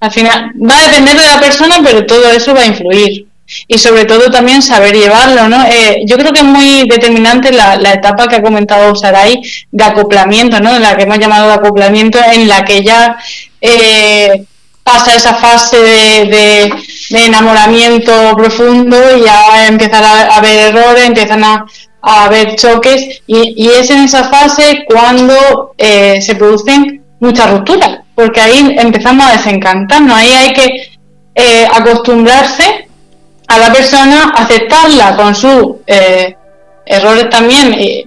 Al final va a depender de la persona, pero todo eso va a influir y sobre todo también saber llevarlo, ¿no? Eh, yo creo que es muy determinante la, etapa que ha comentado Saray de acoplamiento, ¿no? La que hemos llamado de acoplamiento, en la que ya eh, pasa esa fase de, enamoramiento profundo y ya empiezan a, haber errores, empiezan a, haber choques y, es en esa fase cuando eh, se producen muchas rupturas, porque ahí empezamos a desencantarnos, ahí hay que acostumbrarse a la persona, aceptarla con sus eh, errores también, y,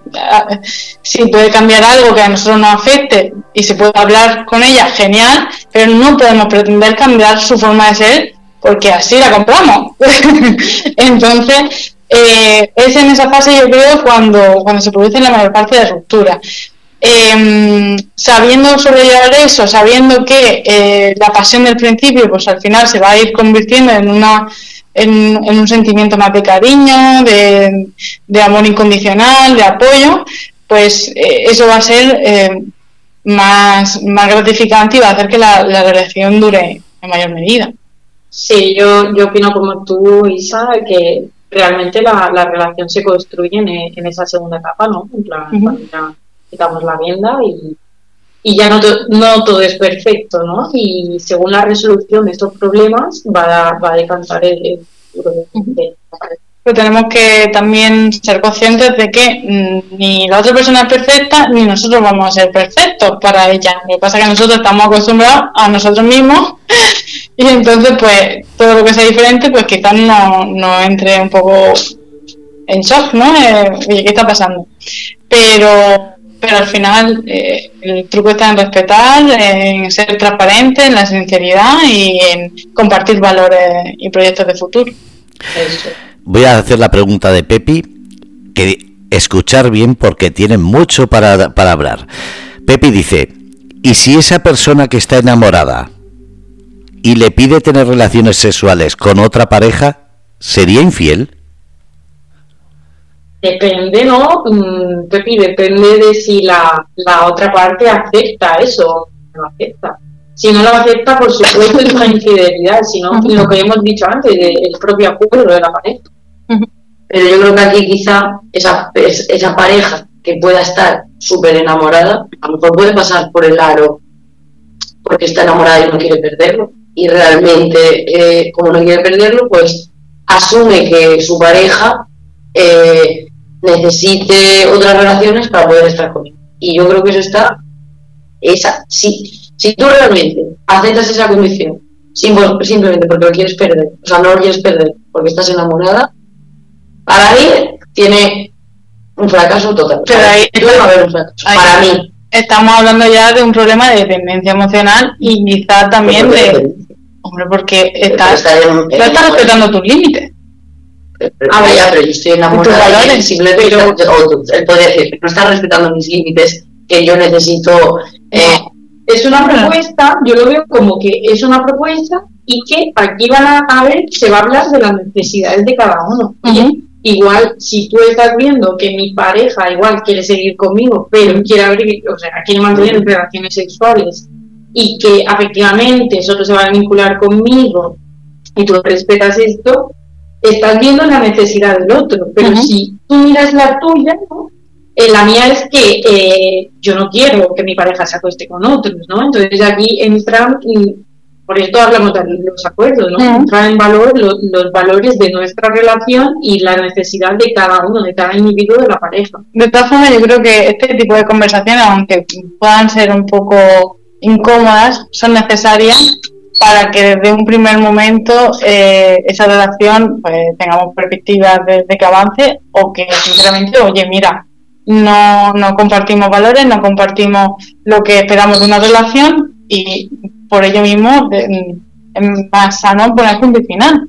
si puede cambiar algo que a nosotros nos afecte y se puede hablar con ella, genial, pero no podemos pretender cambiar su forma de ser porque así la compramos. *laughs* Entonces, eh, es en esa fase yo creo cuando, cuando se produce la mayor parte de ruptura. Eh, sabiendo sobrellevar eso, sabiendo que eh, la pasión del principio, pues al final se va a ir convirtiendo en una en, un sentimiento más de cariño, de, amor incondicional, de apoyo, pues eh, eso va a ser eh, más, más gratificante y va a hacer que la, relación dure en mayor medida. Sí, yo, yo opino como tú, Isa, que realmente la, la relación se construye en, en, esa segunda etapa, ¿no? En plan, cuando ya quitamos la vienda y, y ya no, no todo es perfecto, ¿no? Y según la resolución de estos problemas va a, va a decantar el, futuro Pero tenemos que también ser conscientes de que mm, ni la otra persona es perfecta ni nosotros vamos a ser perfectos para ella. Lo que pasa es que nosotros estamos acostumbrados a nosotros mismos *laughs* y entonces pues todo lo que sea diferente pues quizás no, no entre un poco en shock, ¿no? Eh, ¿qué está pasando? Pero pero al final eh, el truco está en respetar, en ser transparente, en la sinceridad y en compartir valores y proyectos de futuro. Voy a hacer la pregunta de Pepi, que escuchar bien porque tiene mucho para, para hablar. Pepi dice, ¿y si esa persona que está enamorada y le pide tener relaciones sexuales con otra pareja, sería infiel? Depende, ¿no? Mm, Pepi, depende de si la, la otra parte acepta eso no acepta. Si no lo acepta, por supuesto, es una infidelidad, sino lo que hemos dicho antes, el propio acuerdo de la pareja. Pero yo creo que aquí quizá esa, esa pareja que pueda estar súper enamorada, a lo mejor puede pasar por el aro porque está enamorada y no quiere perderlo. Y realmente, eh, como no quiere perderlo, pues asume que su pareja eh, necesite otras relaciones para poder estar conmigo. Y yo creo que eso está, esa, si, si tú realmente aceptas esa condición, simplemente porque lo quieres perder, o sea, no lo quieres perder porque estás enamorada, para mí tiene un fracaso total. Pero ahí, para mí. Estamos hablando ya de un problema de dependencia emocional y quizá también de... Hombre, porque estás, no estás respetando tus límites. Ah, vaya, pero yo estoy enamorada y simplemente pero... él puede decir, no está respetando mis límites, que yo necesito... Eh, es una propuesta, yo lo veo como que es una propuesta y que aquí van a, ver, se va a hablar de las necesidades de cada uno. Igual, si tú estás viendo que mi pareja igual quiere seguir conmigo, pero quiere abrir, o sea, quiere mantener relaciones sexuales y que efectivamente solo se va a vincular conmigo y tú respetas esto, estás viendo la necesidad del otro, pero si tú miras la tuya, eh, la mía es que eh, yo no quiero que mi pareja se acueste con otros, ¿no? Entonces aquí entran, por esto hablamos de los acuerdos, ¿no? Entran en valor los, valores de nuestra relación y la necesidad de cada uno, de cada individuo de la pareja. De todas formas, yo creo que este tipo de conversaciones, aunque puedan ser un poco incómodas, son necesarias para que desde un primer momento eh, esa relación pues, tengamos perspectivas de, que avance o que sinceramente, oye, mira, no, no compartimos valores, no compartimos lo que esperamos de una relación y por ello mismo es más sano poner punto final.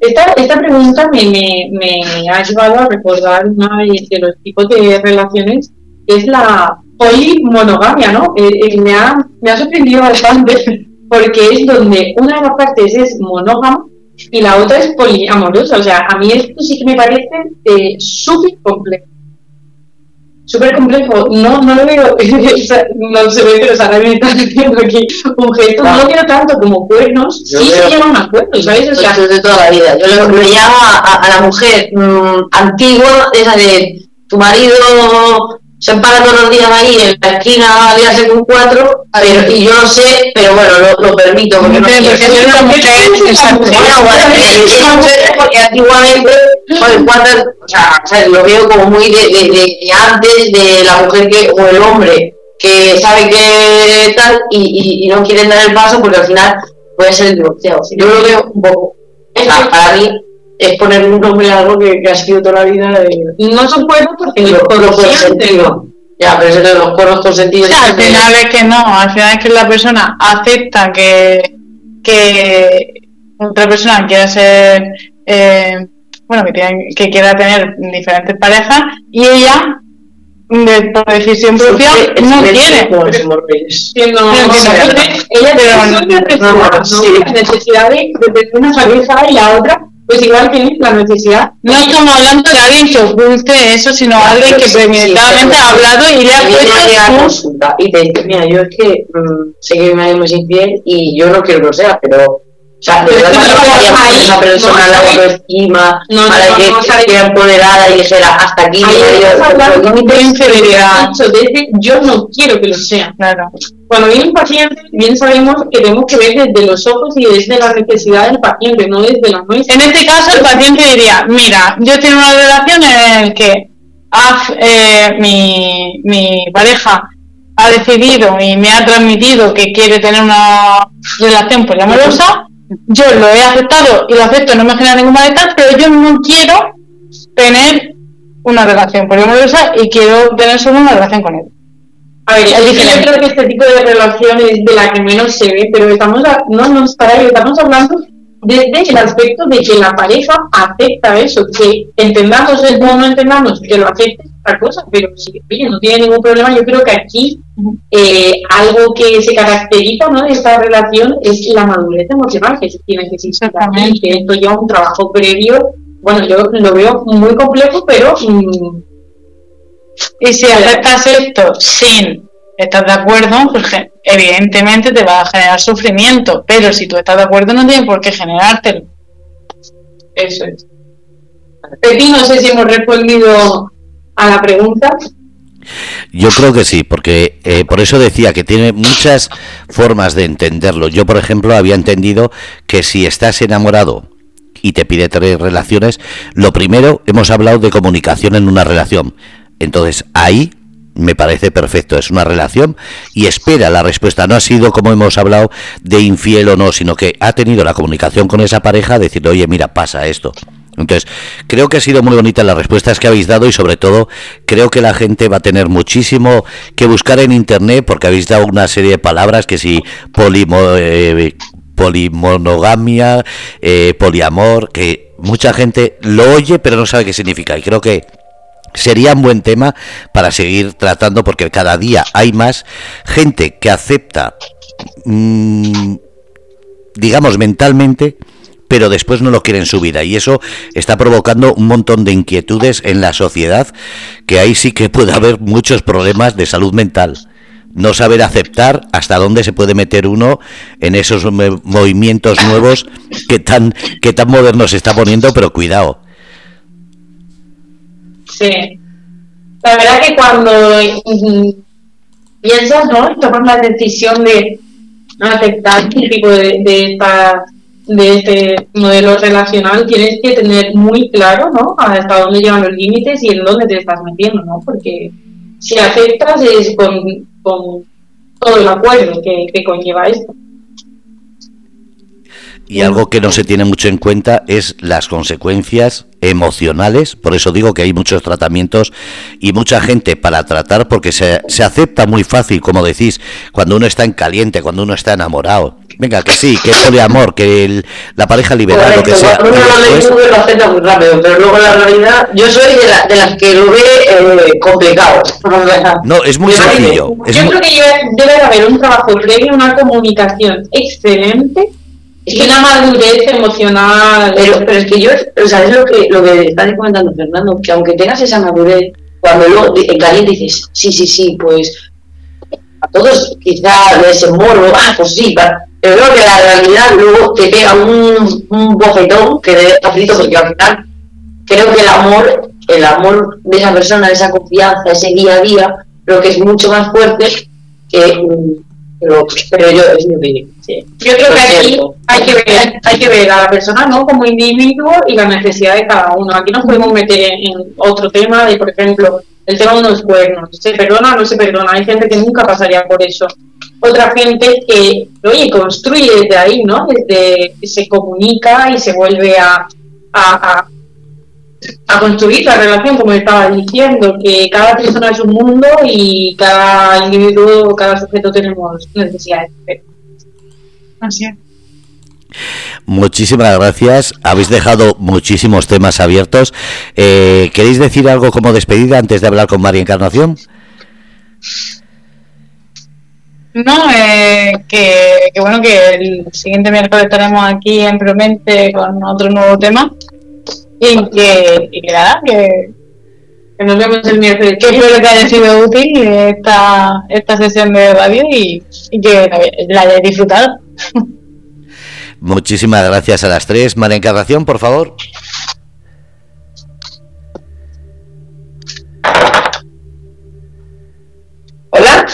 Esta, esta pregunta me, me, me, ha llevado a recordar una de los tipos de relaciones, que es la monogamia, ¿no? Eh, eh, me, ha, me ha sorprendido bastante *laughs* porque es donde una de las partes es monógama y la otra es poliamorosa. O sea, a mí esto sí que me parece eh, súper complejo. Súper complejo. No, no lo veo, *laughs* no se ve, pero Sara me está haciendo aquí un gesto. No lo quiero tanto como cuernos. sí se llaman acuerdos, ¿sabes? O sea, de toda la vida. Yo lo, llamo a, a, la mujer mmm, antigua, esa de tu marido se empara todos los días ahí en la esquina a liarse con cuatro, pero, y yo no sé, pero bueno, lo, lo permito, porque no quiero. Porque antiguamente, pues, o sea, lo veo como muy de, de, de, antes de la mujer que, o el hombre que sabe que tal y, y, y no quieren dar el paso porque al final puede ser el divorciado. Yo lo veo un poco, para mí, es poner un nombre a algo que, ha sido toda la vida. No son cuernos porque los sentido. Ya, pero eso de los cuernos con sentido. al final es que no, al final es que la persona acepta que, que otra persona quiera ser. Eh, bueno, que, que quiera tener diferentes parejas y ella de, por decisión propia no quiere. Ella necesidad de, de una pareja y la otra pues igual tienes la necesidad. No estamos hablando de alguien que oculte eso, sino alguien que premeditadamente ha hablado y le ha puesto Y te dice, mira, yo es que mmm, sé que mi marido es infiel y yo no quiero que lo sea, pero sea, de verdad no esa persona la autoestima, no, para que esté empoderada y dijera hasta aquí. Yo no quiero que lo sea. Claro. Cuando viene un paciente, bien sabemos que tenemos que ver desde los ojos y desde la necesidad del paciente, no desde la nuestra. En este caso, el paciente diría: Mira, yo tengo una relación en la que eh, mi, mi pareja ha decidido y me ha transmitido que quiere tener una relación poliamorosa yo lo he aceptado y lo acepto, no me genera ningún malestar, pero yo no quiero tener una relación poliamorosa y quiero tener solo una relación con él. A ver, yo creo que este tipo de relación es de la que menos se ve, pero estamos no nos para estamos hablando desde el aspecto de que la pareja acepta eso, que entendamos o no entendamos que lo acepte es otra cosa, pero si no tiene ningún problema, yo creo que aquí eh, algo que se caracteriza ¿no? de esta relación es la madurez emocional que se tiene que existir que esto lleva un trabajo previo, bueno, yo lo veo muy complejo, pero... Mm, y si aceptas esto sin estar de acuerdo, pues evidentemente te va a generar sufrimiento, pero si tú estás de acuerdo no tiene por qué generártelo. Eso es. Pepi, no sé si hemos respondido a la pregunta. Yo creo que sí, porque eh, por eso decía que tiene muchas formas de entenderlo. Yo, por ejemplo, había entendido que si estás enamorado y te pide tres relaciones, lo primero, hemos hablado de comunicación en una relación. Entonces, ahí me parece perfecto, es una relación y espera la respuesta. No ha sido como hemos hablado de infiel o no, sino que ha tenido la comunicación con esa pareja, decirle, oye, mira, pasa esto. Entonces, creo que ha sido muy bonita las respuestas que habéis dado y sobre todo creo que la gente va a tener muchísimo que buscar en internet porque habéis dado una serie de palabras que si polimo, eh, polimonogamia, eh, poliamor, que mucha gente lo oye pero no sabe qué significa y creo que sería un buen tema para seguir tratando porque cada día hay más gente que acepta, mm, digamos, mentalmente pero después no lo quiere en su vida y eso está provocando un montón de inquietudes en la sociedad que ahí sí que puede haber muchos problemas de salud mental. No saber aceptar hasta dónde se puede meter uno en esos movimientos nuevos que tan que tan modernos se está poniendo pero cuidado Sí. La verdad que cuando piensas, ¿no? Tomas la decisión de aceptar el tipo de, de, esta, de este modelo relacional, tienes que tener muy claro, ¿no? Hasta dónde llevan los límites y en dónde te estás metiendo, ¿no? Porque si aceptas es con, con todo el acuerdo que, que conlleva esto. Y algo que no se tiene mucho en cuenta es las consecuencias emocionales, por eso digo que hay muchos tratamientos y mucha gente para tratar porque se, se acepta muy fácil, como decís, cuando uno está en caliente, cuando uno está enamorado. Venga, que sí, que es amor, que el, la pareja liberal, lo que sea. Uno lo, lo acepta muy rápido, pero luego la realidad, yo soy de, la, de las que lo ve eh, complicado. *laughs* No, es muy sencillo. yo creo que debe haber un trabajo previo, una comunicación excelente es que una madurez emocional. Pero, pero es que yo, o sea, es lo que, lo que está comentando Fernando, que aunque tengas esa madurez, cuando luego en caliente dices, sí, sí, sí, pues a todos quizá les morro, ah, pues sí, pero creo que la realidad luego te pega un, un bofetón que debe facilito porque al final creo que el amor, el amor de esa persona, esa confianza, ese día a día, creo que es mucho más fuerte que pero, pero yo, opinión. Yo creo que aquí hay que, ver, hay que ver a la persona ¿no? como individuo y la necesidad de cada uno. Aquí nos podemos meter en, otro tema de, por ejemplo, el tema de unos cuernos. ¿Se perdona o no se perdona? Hay gente que nunca pasaría por eso. Otra gente que, oye, construye desde ahí, ¿no? Desde se comunica y se vuelve a, a a construir la relación, como estaba diciendo, que cada persona es un mundo y cada individuo, cada sujeto tenemos necesidades. Así es. Muchísimas gracias. Habéis dejado muchísimos temas abiertos. Eh, ¿Queréis decir algo como despedida antes de hablar con María Encarnación? No, eh, que, que, bueno, que el siguiente miércoles estaremos aquí en Promente con otro nuevo tema y que, y que nada, que, que, nos vemos el miércoles. Que espero que haya sido *laughs* útil esta, esta sesión de radio y, y que la hayáis disfrutado. Muchísimas gracias a las tres. María Encarnación, por favor. Hola.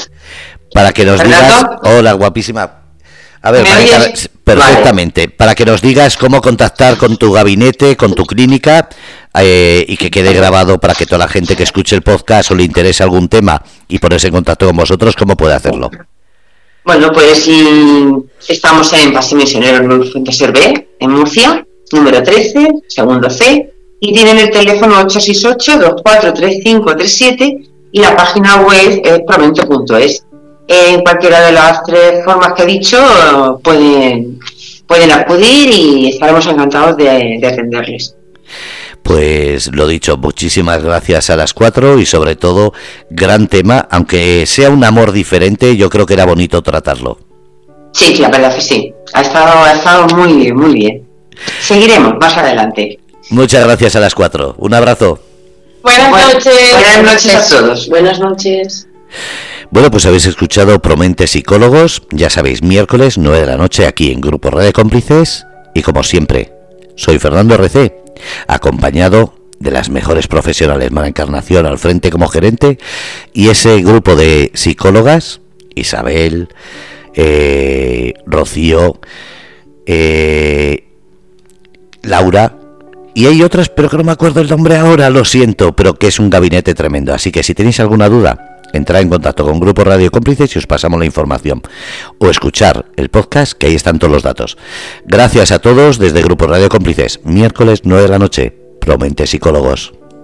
Para que nos digas. Hola, guapísima. A ver, perfectamente. Para que nos digas cómo contactar con tu gabinete, con tu clínica eh, y que quede grabado para que toda la gente que escuche el podcast o le interese algún tema y ponerse en contacto con vosotros, ¿cómo puede hacerlo? Bueno, pues estamos en Paseo Misionero B, en Murcia, número 13, segundo C, y tienen el teléfono 868-243537 y la página web es promento.es. En cualquiera de las tres formas que he dicho pueden, pueden acudir y estaremos encantados de, de atenderles. Pues lo dicho, muchísimas gracias a las cuatro y sobre todo gran tema, aunque sea un amor diferente, yo creo que era bonito tratarlo. Sí, la verdad que sí. Ha estado, ha estado muy, muy bien. Seguiremos más adelante. Muchas gracias a las cuatro. Un abrazo. Buenas noches. Buenas noches a todos. Buenas noches. Bueno, pues habéis escuchado Promente Psicólogos, ya sabéis, miércoles 9 de la noche aquí en Grupo Red de Cómplices y como siempre, soy Fernando RC, acompañado de las mejores profesionales, Mara Encarnación al frente como gerente y ese grupo de psicólogas, Isabel, eh, Rocío, eh, Laura, y hay otras, pero que no me acuerdo el nombre ahora, lo siento, pero que es un gabinete tremendo. Así que si tenéis alguna duda, entrad en contacto con Grupo Radio Cómplices y os pasamos la información. O escuchar el podcast, que ahí están todos los datos. Gracias a todos desde Grupo Radio Cómplices, miércoles 9 de la noche. Promente psicólogos.